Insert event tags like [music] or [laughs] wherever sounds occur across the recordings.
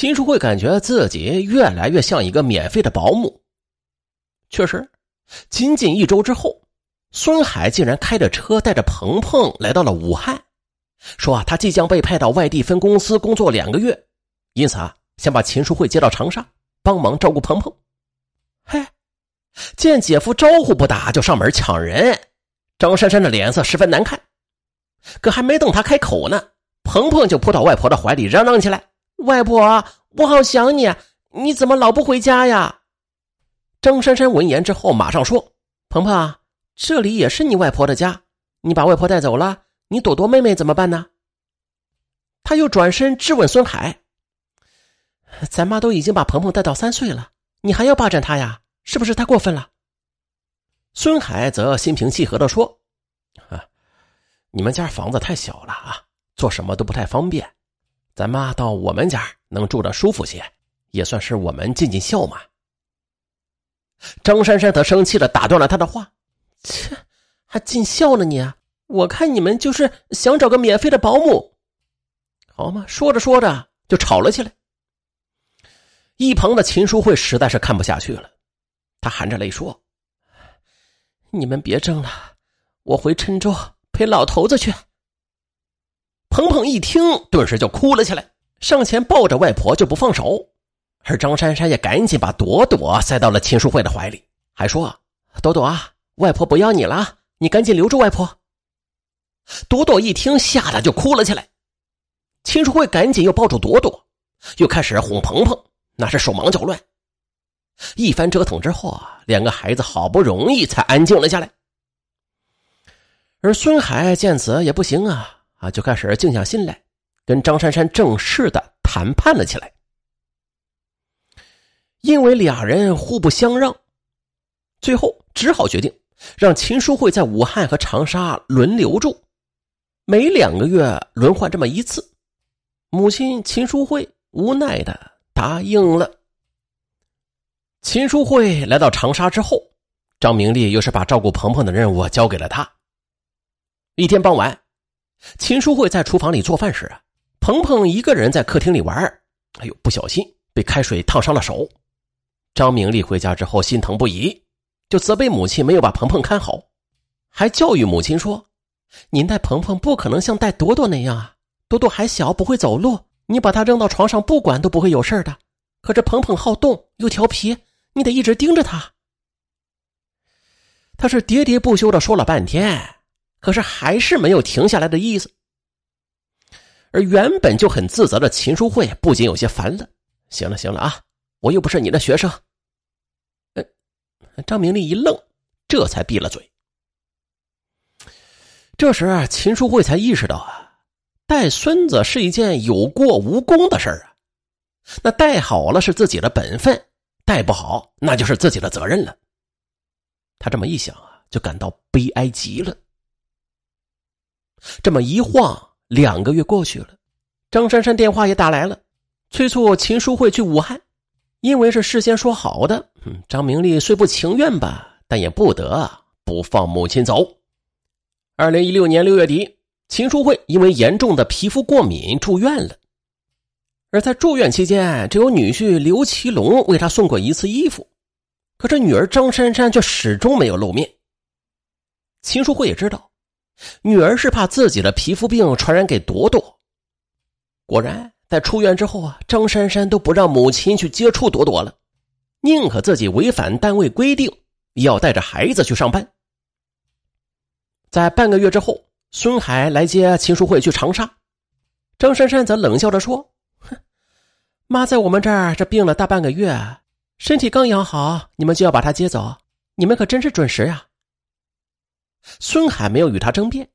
秦淑慧感觉自己越来越像一个免费的保姆。确实，仅仅一周之后，孙海竟然开着车带着鹏鹏来到了武汉，说啊，他即将被派到外地分公司工作两个月，因此啊，想把秦淑慧接到长沙帮忙照顾鹏鹏。嘿，见姐夫招呼不打就上门抢人，张珊珊的脸色十分难看。可还没等他开口呢，鹏鹏就扑到外婆的怀里嚷嚷起来。外婆，我好想你，你怎么老不回家呀？张珊珊闻言之后，马上说：“鹏鹏，这里也是你外婆的家，你把外婆带走了，你朵朵妹妹怎么办呢？”他又转身质问孙海：“咱妈都已经把鹏鹏带到三岁了，你还要霸占他呀？是不是太过分了？”孙海则心平气和的说：“啊，你们家房子太小了啊，做什么都不太方便。”咱妈到我们家能住的舒服些，也算是我们尽尽孝嘛。张珊珊则生气的打断了他的话：“切，还尽孝呢你？我看你们就是想找个免费的保姆，好吗？”说着说着就吵了起来。一旁的秦淑慧实在是看不下去了，她含着泪说：“你们别争了，我回郴州陪老头子去。”鹏鹏一听，顿时就哭了起来，上前抱着外婆就不放手。而张珊珊也赶紧把朵朵塞到了秦淑慧的怀里，还说：“朵朵啊，外婆不要你了，你赶紧留住外婆。”朵朵一听，吓得就哭了起来。秦淑慧赶紧又抱住朵朵，又开始哄鹏鹏，那是手忙脚乱。一番折腾之后啊，两个孩子好不容易才安静了下来。而孙海见此也不行啊。啊，就开始静下心来，跟张珊珊正式的谈判了起来。因为俩人互不相让，最后只好决定让秦淑慧在武汉和长沙轮流住，每两个月轮换这么一次。母亲秦淑慧无奈的答应了。秦淑慧来到长沙之后，张明丽又是把照顾鹏鹏的任务交给了他。一天傍晚。秦淑慧在厨房里做饭时啊，鹏鹏一个人在客厅里玩哎呦，不小心被开水烫伤了手。张明丽回家之后心疼不已，就责备母亲没有把鹏鹏看好，还教育母亲说：“您带鹏鹏不可能像带朵朵那样啊，朵朵还小不会走路，你把他扔到床上不管都不会有事的。可这鹏鹏好动又调皮，你得一直盯着他。”他是喋喋不休的说了半天。可是还是没有停下来的意思，而原本就很自责的秦淑慧不仅有些烦了。行了行了啊，我又不是你的学生。张明丽一愣，这才闭了嘴。这时，秦淑慧才意识到啊，带孙子是一件有过无功的事儿啊。那带好了是自己的本分，带不好那就是自己的责任了。他这么一想啊，就感到悲哀极了。这么一晃，两个月过去了，张珊珊电话也打来了，催促秦淑慧去武汉，因为是事先说好的。嗯张明丽虽不情愿吧，但也不得不放母亲走。二零一六年六月底，秦淑慧因为严重的皮肤过敏住院了，而在住院期间，只有女婿刘奇龙为她送过一次衣服，可这女儿张珊珊却始终没有露面。秦淑慧也知道。女儿是怕自己的皮肤病传染给朵朵。果然，在出院之后啊，张珊珊都不让母亲去接触朵朵了，宁可自己违反单位规定，也要带着孩子去上班。在半个月之后，孙海来接秦淑慧去长沙，张珊珊则冷笑着说：“哼，妈在我们这儿这病了大半个月，身体刚养好，你们就要把她接走，你们可真是准时呀。”孙海没有与他争辩，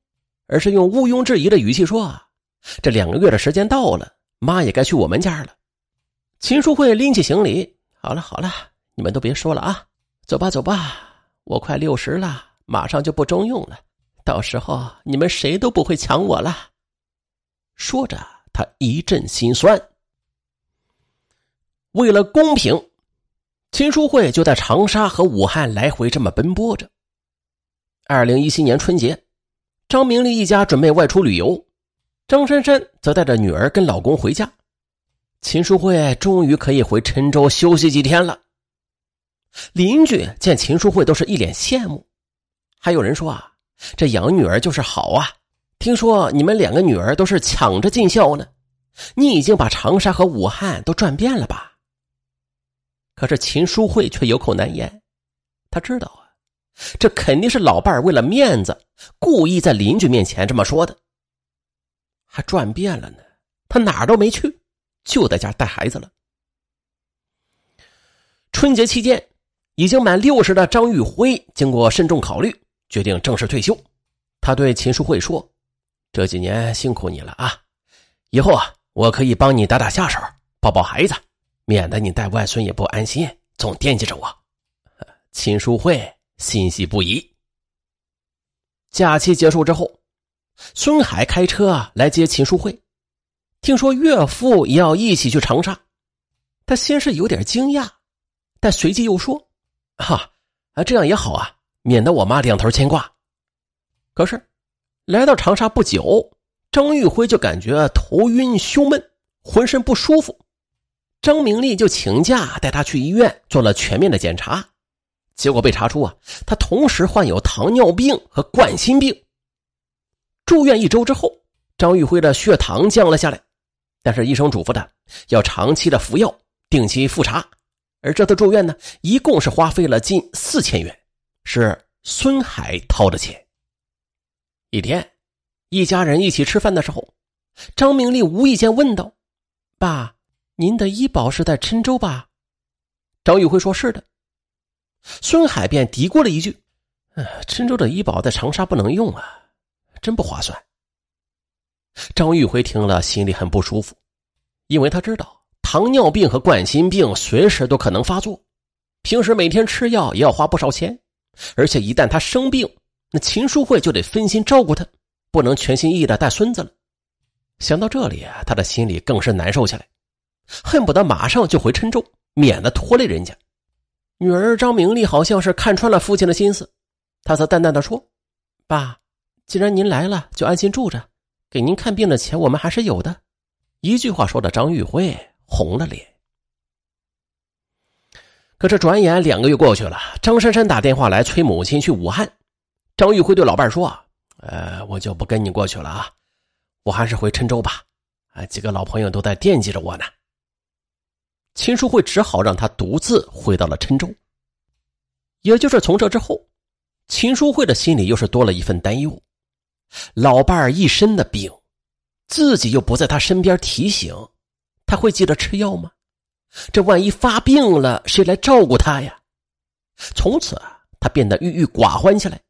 而是用毋庸置疑的语气说：“这两个月的时间到了，妈也该去我们家了。”秦淑慧拎起行李：“好了好了，你们都别说了啊，走吧走吧，我快六十了，马上就不中用了，到时候你们谁都不会抢我了。”说着，他一阵心酸。为了公平，秦淑慧就在长沙和武汉来回这么奔波着。二零一七年春节，张明丽一家准备外出旅游，张珊珊则带着女儿跟老公回家。秦淑慧终于可以回郴州休息几天了。邻居见秦淑慧都是一脸羡慕，还有人说啊，这养女儿就是好啊。听说你们两个女儿都是抢着尽孝呢，你已经把长沙和武汉都转遍了吧？可是秦淑慧却有口难言，他知道啊，这肯定是老伴儿为了面子，故意在邻居面前这么说的。还转遍了呢，他哪儿都没去，就在家带孩子了。春节期间，已经满六十的张玉辉经过慎重考虑，决定正式退休。他对秦淑慧说：“这几年辛苦你了啊，以后啊，我可以帮你打打下手，抱抱孩子，免得你带外孙也不安心，总惦记着我。” [laughs] 秦淑慧欣喜不已。假期结束之后。孙海开车来接秦淑慧，听说岳父也要一起去长沙，他先是有点惊讶，但随即又说：“哈啊，这样也好啊，免得我妈两头牵挂。”可是来到长沙不久，张玉辉就感觉头晕、胸闷，浑身不舒服。张明丽就请假带他去医院做了全面的检查，结果被查出啊，他同时患有糖尿病和冠心病。住院一周之后，张玉辉的血糖降了下来，但是医生嘱咐他要长期的服药，定期复查。而这次住院呢，一共是花费了近四千元，是孙海掏的钱。一天，一家人一起吃饭的时候，张明丽无意间问道：“爸，您的医保是在郴州吧？”张玉辉说是的。孙海便嘀咕了一句：“郴州的医保在长沙不能用啊。”真不划算。张玉辉听了，心里很不舒服，因为他知道糖尿病和冠心病随时都可能发作，平时每天吃药也要花不少钱，而且一旦他生病，那秦淑慧就得分心照顾他，不能全心一意的带孙子了。想到这里，他的心里更是难受起来，恨不得马上就回郴州，免得拖累人家。女儿张明丽好像是看穿了父亲的心思，她则淡淡的说：“爸。”既然您来了，就安心住着，给您看病的钱我们还是有的。一句话说的张玉辉红了脸。可这转眼两个月过去了，张珊珊打电话来催母亲去武汉。张玉辉对老伴说：“呃，我就不跟你过去了啊，我还是回郴州吧。啊，几个老朋友都在惦记着我呢。”秦淑慧只好让他独自回到了郴州。也就是从这之后，秦淑慧的心里又是多了一份担忧。老伴儿一身的病，自己又不在他身边提醒，他会记得吃药吗？这万一发病了，谁来照顾他呀？从此啊，他变得郁郁寡欢起来，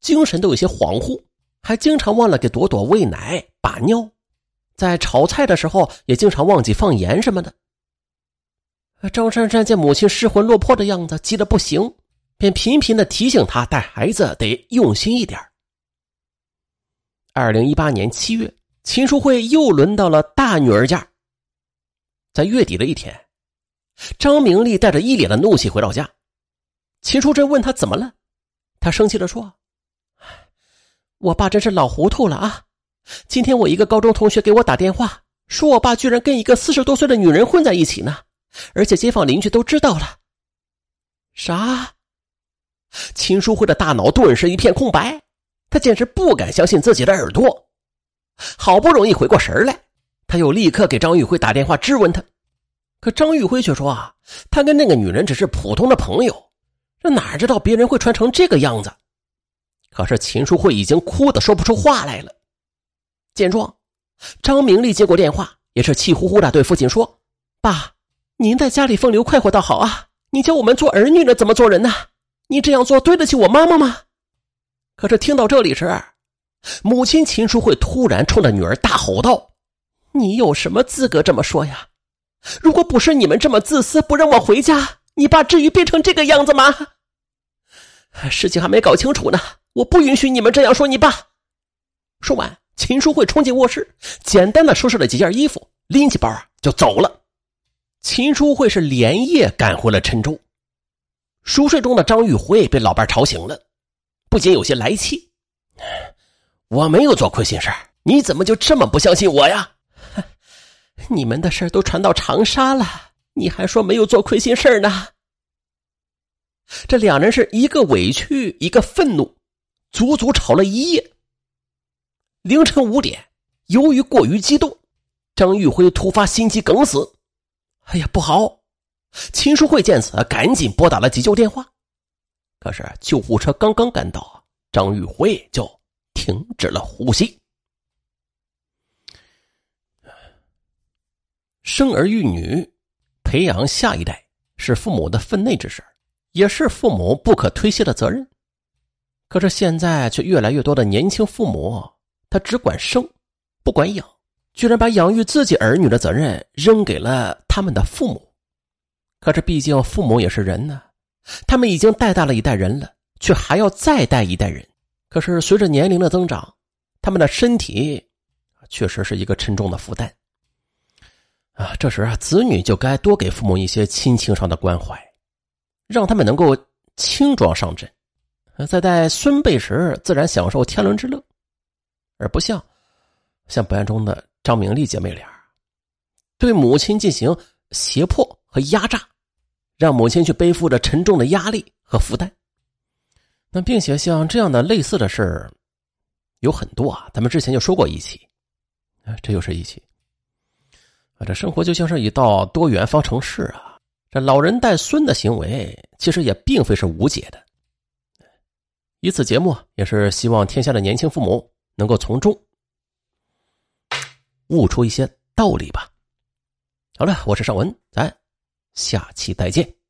精神都有些恍惚，还经常忘了给朵朵喂奶、把尿，在炒菜的时候也经常忘记放盐什么的。张珊珊见母亲失魂落魄的样子，急得不行，便频频的提醒她带孩子得用心一点二零一八年七月，秦淑慧又轮到了大女儿家。在月底的一天，张明丽带着一脸的怒气回到家。秦淑珍问她怎么了，她生气的说：“我爸真是老糊涂了啊！今天我一个高中同学给我打电话，说我爸居然跟一个四十多岁的女人混在一起呢，而且街坊邻居都知道了。”啥？秦淑慧的大脑顿时一片空白。他简直不敢相信自己的耳朵，好不容易回过神来，他又立刻给张玉辉打电话质问他。可张玉辉却说：“啊，他跟那个女人只是普通的朋友，这哪知道别人会穿成这个样子？”可是秦淑慧已经哭得说不出话来了。见状，张明丽接过电话，也是气呼呼的对父亲说：“爸，您在家里风流快活倒好啊，你叫我们做儿女的怎么做人呢？你这样做对得起我妈妈吗？”可是听到这里时，母亲秦淑慧突然冲着女儿大吼道：“你有什么资格这么说呀？如果不是你们这么自私，不让我回家，你爸至于变成这个样子吗？事情还没搞清楚呢，我不允许你们这样说你爸。”说完，秦淑慧冲进卧室，简单的收拾了几件衣服，拎起包就走了。秦淑慧是连夜赶回了郴州。熟睡中的张玉辉被老伴吵醒了。不仅有些来气，我没有做亏心事你怎么就这么不相信我呀？[laughs] 你们的事都传到长沙了，你还说没有做亏心事呢？这两人是一个委屈，一个愤怒，足足吵了一夜。凌晨五点，由于过于激动，张玉辉突发心肌梗死。哎呀，不好！秦淑慧见此，赶紧拨打了急救电话。可是救护车刚刚赶到，张玉辉就停止了呼吸。生儿育女，培养下一代，是父母的分内之事，也是父母不可推卸的责任。可是现在却越来越多的年轻父母，他只管生，不管养，居然把养育自己儿女的责任扔给了他们的父母。可是毕竟父母也是人呢，他们已经带大了一代人了，却还要再带一代人。可是随着年龄的增长，他们的身体确实是一个沉重的负担。啊，这时啊，子女就该多给父母一些亲情上的关怀，让他们能够轻装上阵，在带孙辈时自然享受天伦之乐，而不像像本案中的张明丽姐妹俩，对母亲进行胁迫和压榨，让母亲去背负着沉重的压力和负担。那并且像这样的类似的事有很多啊，咱们之前就说过一起，这又是一起。啊这生活就像是一道多元方程式啊！这老人带孙的行为，其实也并非是无解的。以此节目也是希望天下的年轻父母能够从中悟出一些道理吧。好了，我是尚文，咱下期再见。